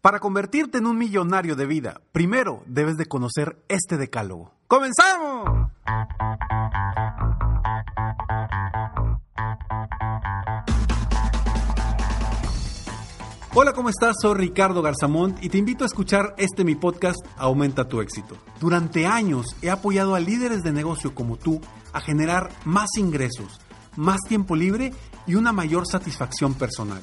Para convertirte en un millonario de vida, primero debes de conocer este decálogo. ¡Comenzamos! Hola, ¿cómo estás? Soy Ricardo Garzamont y te invito a escuchar este mi podcast Aumenta tu éxito. Durante años he apoyado a líderes de negocio como tú a generar más ingresos, más tiempo libre y una mayor satisfacción personal.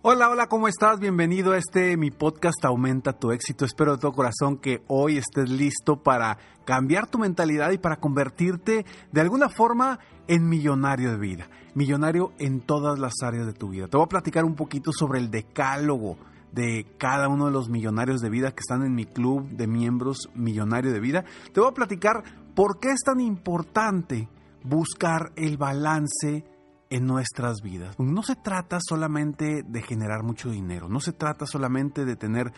Hola, hola, ¿cómo estás? Bienvenido a este mi podcast Aumenta tu éxito. Espero de todo corazón que hoy estés listo para cambiar tu mentalidad y para convertirte de alguna forma en millonario de vida. Millonario en todas las áreas de tu vida. Te voy a platicar un poquito sobre el decálogo de cada uno de los millonarios de vida que están en mi club de miembros millonario de vida. Te voy a platicar por qué es tan importante buscar el balance en nuestras vidas. No se trata solamente de generar mucho dinero, no se trata solamente de tener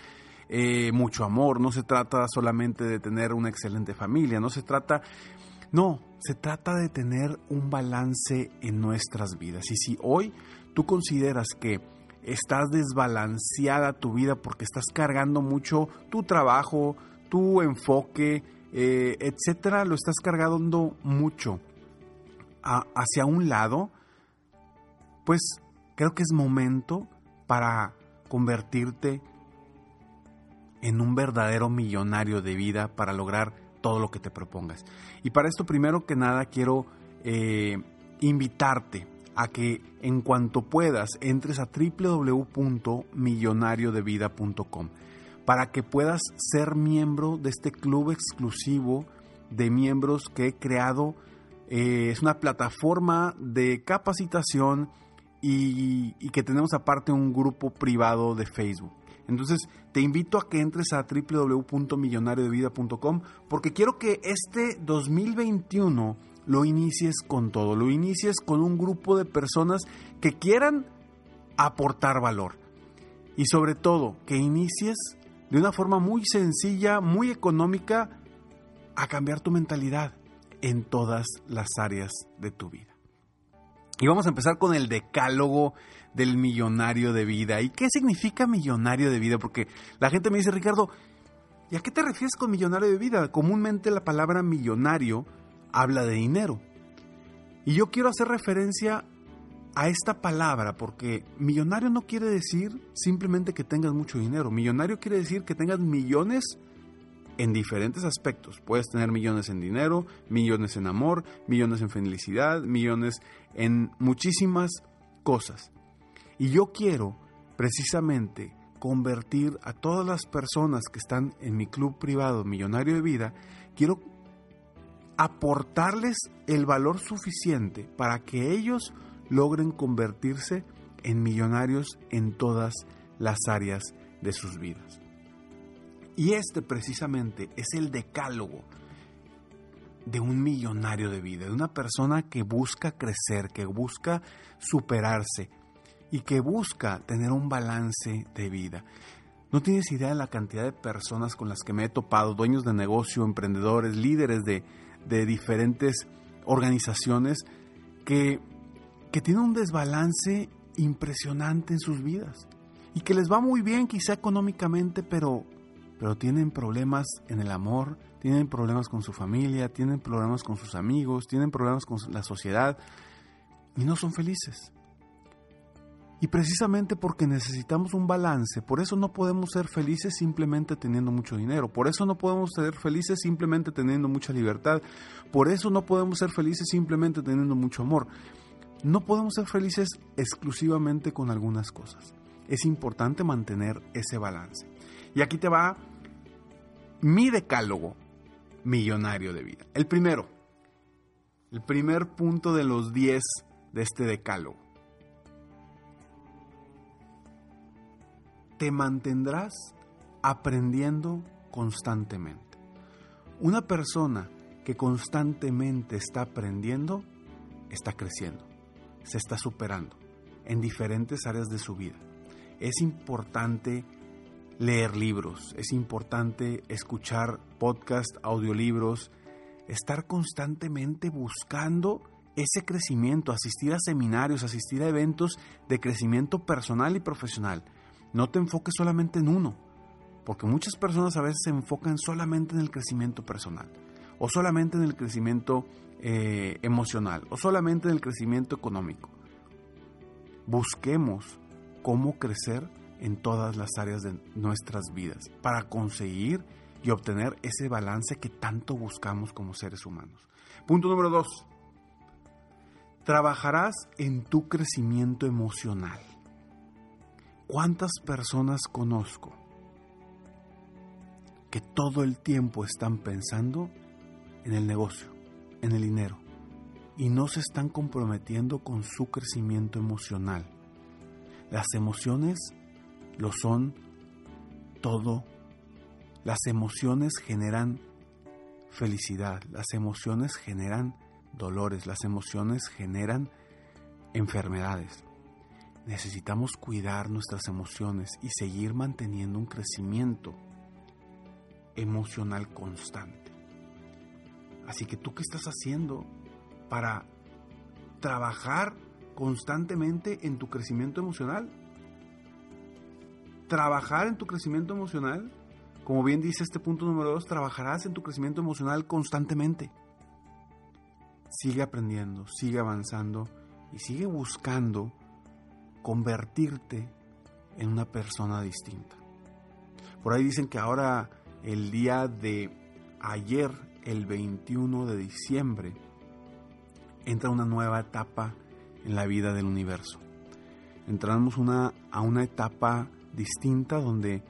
eh, mucho amor, no se trata solamente de tener una excelente familia, no se trata, no, se trata de tener un balance en nuestras vidas. Y si hoy tú consideras que estás desbalanceada tu vida porque estás cargando mucho tu trabajo, tu enfoque, eh, etcétera, lo estás cargando mucho hacia un lado, pues creo que es momento para convertirte en un verdadero millonario de vida para lograr todo lo que te propongas. Y para esto, primero que nada, quiero eh, invitarte a que en cuanto puedas entres a www.millonariodevida.com para que puedas ser miembro de este club exclusivo de miembros que he creado. Eh, es una plataforma de capacitación y, que tenemos aparte un grupo privado de Facebook. Entonces te invito a que entres a www.millonariodevida.com porque quiero que este 2021 lo inicies con todo, lo inicies con un grupo de personas que quieran aportar valor y sobre todo que inicies de una forma muy sencilla, muy económica, a cambiar tu mentalidad en todas las áreas de tu vida. Y vamos a empezar con el decálogo del millonario de vida. ¿Y qué significa millonario de vida? Porque la gente me dice, Ricardo, ¿y a qué te refieres con millonario de vida? Comúnmente la palabra millonario habla de dinero. Y yo quiero hacer referencia a esta palabra porque millonario no quiere decir simplemente que tengas mucho dinero. Millonario quiere decir que tengas millones en diferentes aspectos. Puedes tener millones en dinero, millones en amor, millones en felicidad, millones en muchísimas cosas. Y yo quiero precisamente convertir a todas las personas que están en mi club privado Millonario de Vida, quiero aportarles el valor suficiente para que ellos logren convertirse en millonarios en todas las áreas de sus vidas. Y este precisamente es el decálogo de un millonario de vida, de una persona que busca crecer, que busca superarse y que busca tener un balance de vida. No tienes idea de la cantidad de personas con las que me he topado, dueños de negocio, emprendedores, líderes de, de diferentes organizaciones que, que tienen un desbalance impresionante en sus vidas y que les va muy bien quizá económicamente, pero, pero tienen problemas en el amor, tienen problemas con su familia, tienen problemas con sus amigos, tienen problemas con la sociedad y no son felices. Y precisamente porque necesitamos un balance, por eso no podemos ser felices simplemente teniendo mucho dinero, por eso no podemos ser felices simplemente teniendo mucha libertad, por eso no podemos ser felices simplemente teniendo mucho amor. No podemos ser felices exclusivamente con algunas cosas. Es importante mantener ese balance. Y aquí te va mi decálogo millonario de vida. El primero, el primer punto de los 10 de este decálogo te mantendrás aprendiendo constantemente. Una persona que constantemente está aprendiendo, está creciendo, se está superando en diferentes áreas de su vida. Es importante leer libros, es importante escuchar podcasts, audiolibros, estar constantemente buscando ese crecimiento, asistir a seminarios, asistir a eventos de crecimiento personal y profesional. No te enfoques solamente en uno, porque muchas personas a veces se enfocan solamente en el crecimiento personal, o solamente en el crecimiento eh, emocional, o solamente en el crecimiento económico. Busquemos cómo crecer en todas las áreas de nuestras vidas para conseguir y obtener ese balance que tanto buscamos como seres humanos. Punto número dos. Trabajarás en tu crecimiento emocional. ¿Cuántas personas conozco que todo el tiempo están pensando en el negocio, en el dinero, y no se están comprometiendo con su crecimiento emocional? Las emociones lo son todo. Las emociones generan felicidad, las emociones generan dolores, las emociones generan enfermedades. Necesitamos cuidar nuestras emociones y seguir manteniendo un crecimiento emocional constante. Así que tú qué estás haciendo para trabajar constantemente en tu crecimiento emocional? Trabajar en tu crecimiento emocional, como bien dice este punto número dos, trabajarás en tu crecimiento emocional constantemente sigue aprendiendo, sigue avanzando y sigue buscando convertirte en una persona distinta. Por ahí dicen que ahora el día de ayer, el 21 de diciembre, entra una nueva etapa en la vida del universo. Entramos una, a una etapa distinta donde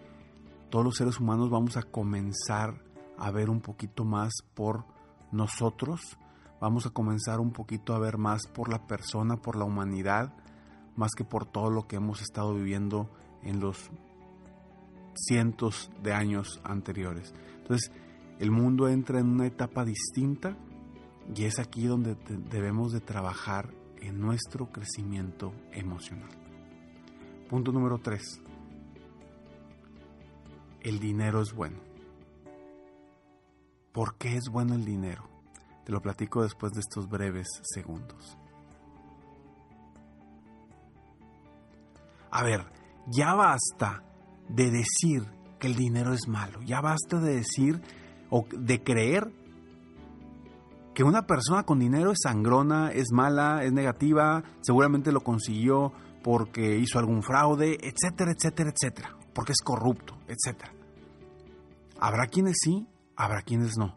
todos los seres humanos vamos a comenzar a ver un poquito más por nosotros, vamos a comenzar un poquito a ver más por la persona, por la humanidad, más que por todo lo que hemos estado viviendo en los cientos de años anteriores. Entonces, el mundo entra en una etapa distinta y es aquí donde debemos de trabajar en nuestro crecimiento emocional. Punto número 3. El dinero es bueno. ¿Por qué es bueno el dinero? Te lo platico después de estos breves segundos. A ver, ya basta de decir que el dinero es malo, ya basta de decir o de creer que una persona con dinero es sangrona, es mala, es negativa, seguramente lo consiguió porque hizo algún fraude, etcétera, etcétera, etcétera, porque es corrupto, etcétera. Habrá quienes sí, habrá quienes no.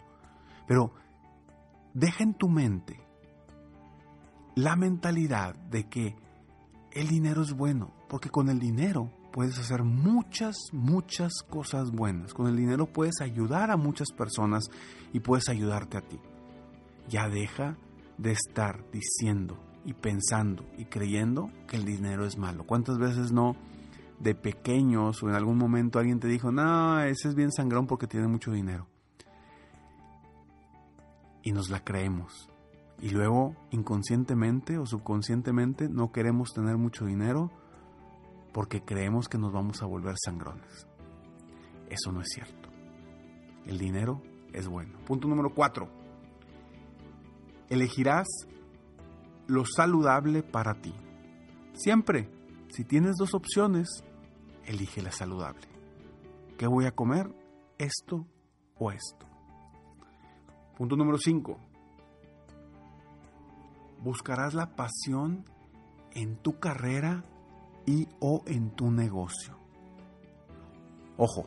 Pero Deja en tu mente la mentalidad de que el dinero es bueno, porque con el dinero puedes hacer muchas, muchas cosas buenas. Con el dinero puedes ayudar a muchas personas y puedes ayudarte a ti. Ya deja de estar diciendo y pensando y creyendo que el dinero es malo. ¿Cuántas veces no de pequeños o en algún momento alguien te dijo, no, ese es bien sangrón porque tiene mucho dinero? y nos la creemos. Y luego, inconscientemente o subconscientemente, no queremos tener mucho dinero porque creemos que nos vamos a volver sangrones. Eso no es cierto. El dinero es bueno. Punto número cuatro. Elegirás lo saludable para ti. Siempre, si tienes dos opciones, elige la saludable. ¿Qué voy a comer? ¿Esto o esto? Punto número 5. Buscarás la pasión en tu carrera y o en tu negocio. Ojo,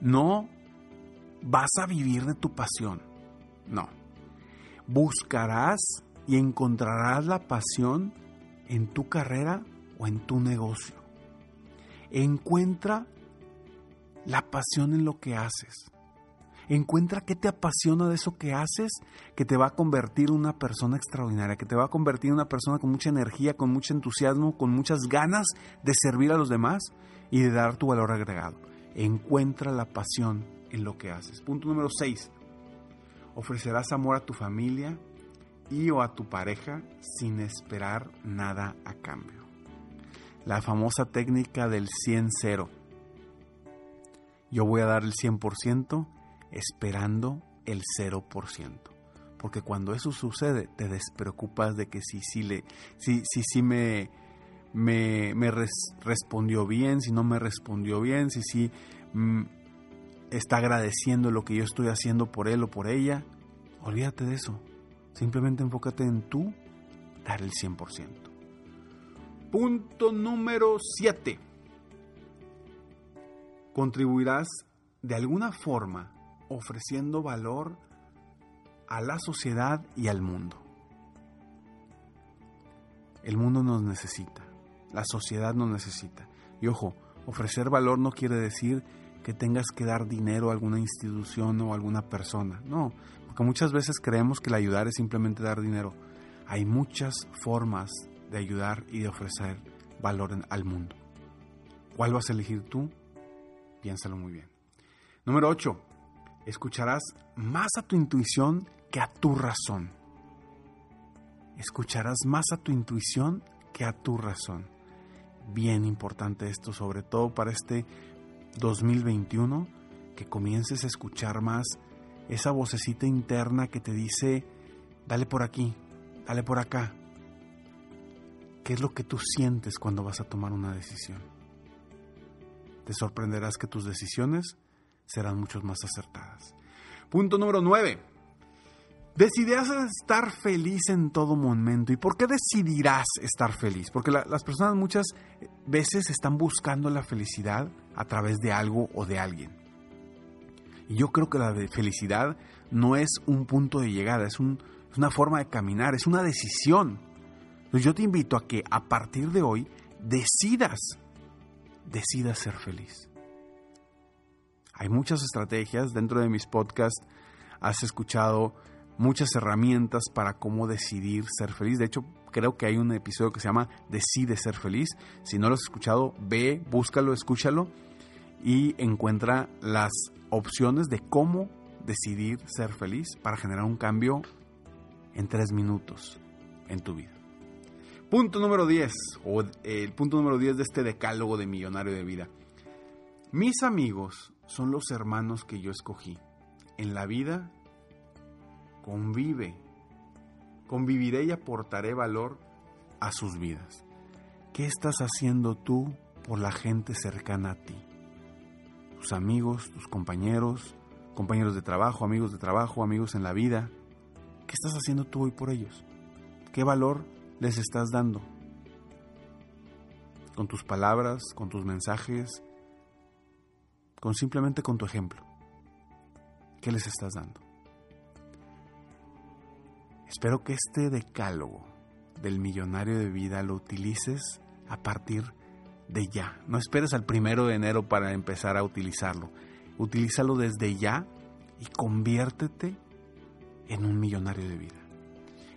no vas a vivir de tu pasión. No. Buscarás y encontrarás la pasión en tu carrera o en tu negocio. Encuentra la pasión en lo que haces. Encuentra qué te apasiona de eso que haces, que te va a convertir en una persona extraordinaria, que te va a convertir en una persona con mucha energía, con mucho entusiasmo, con muchas ganas de servir a los demás y de dar tu valor agregado. Encuentra la pasión en lo que haces. Punto número 6. ofrecerás amor a tu familia y o a tu pareja sin esperar nada a cambio. La famosa técnica del 100-0. Yo voy a dar el 100% esperando el 0%. Porque cuando eso sucede, te despreocupas de que si, si, le, si, si, si me, me, me respondió bien, si no me respondió bien, si sí mm, está agradeciendo lo que yo estoy haciendo por él o por ella. Olvídate de eso. Simplemente enfócate en tú dar el 100%. Punto número 7. Contribuirás de alguna forma ofreciendo valor a la sociedad y al mundo. El mundo nos necesita, la sociedad nos necesita. Y ojo, ofrecer valor no quiere decir que tengas que dar dinero a alguna institución o a alguna persona. No, porque muchas veces creemos que el ayudar es simplemente dar dinero. Hay muchas formas de ayudar y de ofrecer valor al mundo. ¿Cuál vas a elegir tú? Piénsalo muy bien. Número 8. Escucharás más a tu intuición que a tu razón. Escucharás más a tu intuición que a tu razón. Bien importante esto, sobre todo para este 2021, que comiences a escuchar más esa vocecita interna que te dice, dale por aquí, dale por acá. ¿Qué es lo que tú sientes cuando vas a tomar una decisión? Te sorprenderás que tus decisiones serán mucho más acertadas. Punto número 9. Decidirás estar feliz en todo momento. ¿Y por qué decidirás estar feliz? Porque las personas muchas veces están buscando la felicidad a través de algo o de alguien. Y yo creo que la felicidad no es un punto de llegada, es, es una forma de caminar, es una decisión. Entonces yo te invito a que a partir de hoy decidas, decidas ser feliz. Hay muchas estrategias dentro de mis podcasts. Has escuchado muchas herramientas para cómo decidir ser feliz. De hecho, creo que hay un episodio que se llama Decide ser feliz. Si no lo has escuchado, ve, búscalo, escúchalo y encuentra las opciones de cómo decidir ser feliz para generar un cambio en tres minutos en tu vida. Punto número 10, o el punto número 10 de este decálogo de millonario de vida. Mis amigos son los hermanos que yo escogí. En la vida convive, conviviré y aportaré valor a sus vidas. ¿Qué estás haciendo tú por la gente cercana a ti? Tus amigos, tus compañeros, compañeros de trabajo, amigos de trabajo, amigos en la vida. ¿Qué estás haciendo tú hoy por ellos? ¿Qué valor les estás dando? Con tus palabras, con tus mensajes, con simplemente con tu ejemplo. ¿Qué les estás dando? Espero que este decálogo del millonario de vida lo utilices a partir de ya. No esperes al primero de enero para empezar a utilizarlo. Utilízalo desde ya y conviértete en un millonario de vida.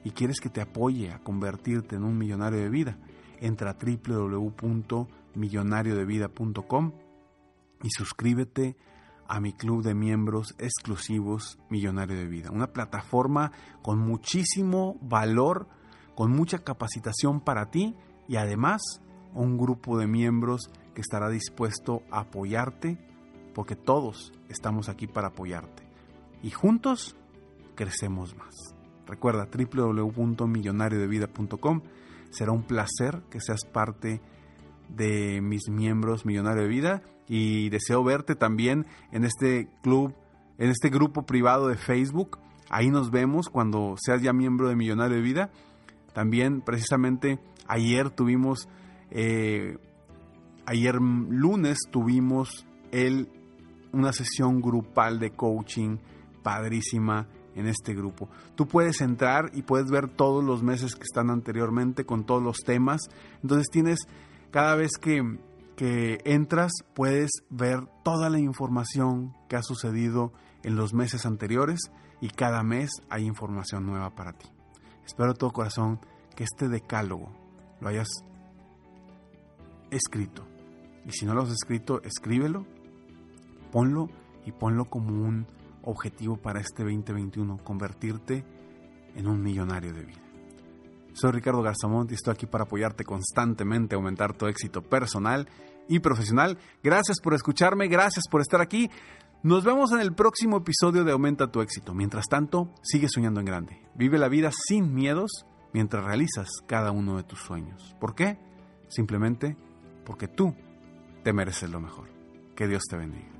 Y quieres que te apoye a convertirte en un millonario de vida, entra a www.millonariodevida.com y suscríbete a mi club de miembros exclusivos Millonario de Vida. Una plataforma con muchísimo valor, con mucha capacitación para ti y además un grupo de miembros que estará dispuesto a apoyarte porque todos estamos aquí para apoyarte. Y juntos crecemos más. Recuerda www.millonariodevida.com. Será un placer que seas parte de mis miembros Millonario de Vida y deseo verte también en este club, en este grupo privado de Facebook. Ahí nos vemos cuando seas ya miembro de Millonario de Vida. También precisamente ayer tuvimos, eh, ayer lunes tuvimos el, una sesión grupal de coaching padrísima en este grupo. Tú puedes entrar y puedes ver todos los meses que están anteriormente con todos los temas. Entonces tienes cada vez que, que entras puedes ver toda la información que ha sucedido en los meses anteriores y cada mes hay información nueva para ti. Espero de todo corazón que este decálogo lo hayas escrito. Y si no lo has escrito, escríbelo, ponlo y ponlo como un objetivo para este 2021, convertirte en un millonario de vida. Soy Ricardo Garzamont y estoy aquí para apoyarte constantemente aumentar tu éxito personal y profesional. Gracias por escucharme, gracias por estar aquí. Nos vemos en el próximo episodio de Aumenta tu éxito. Mientras tanto, sigue soñando en grande. Vive la vida sin miedos mientras realizas cada uno de tus sueños. ¿Por qué? Simplemente porque tú te mereces lo mejor. Que Dios te bendiga.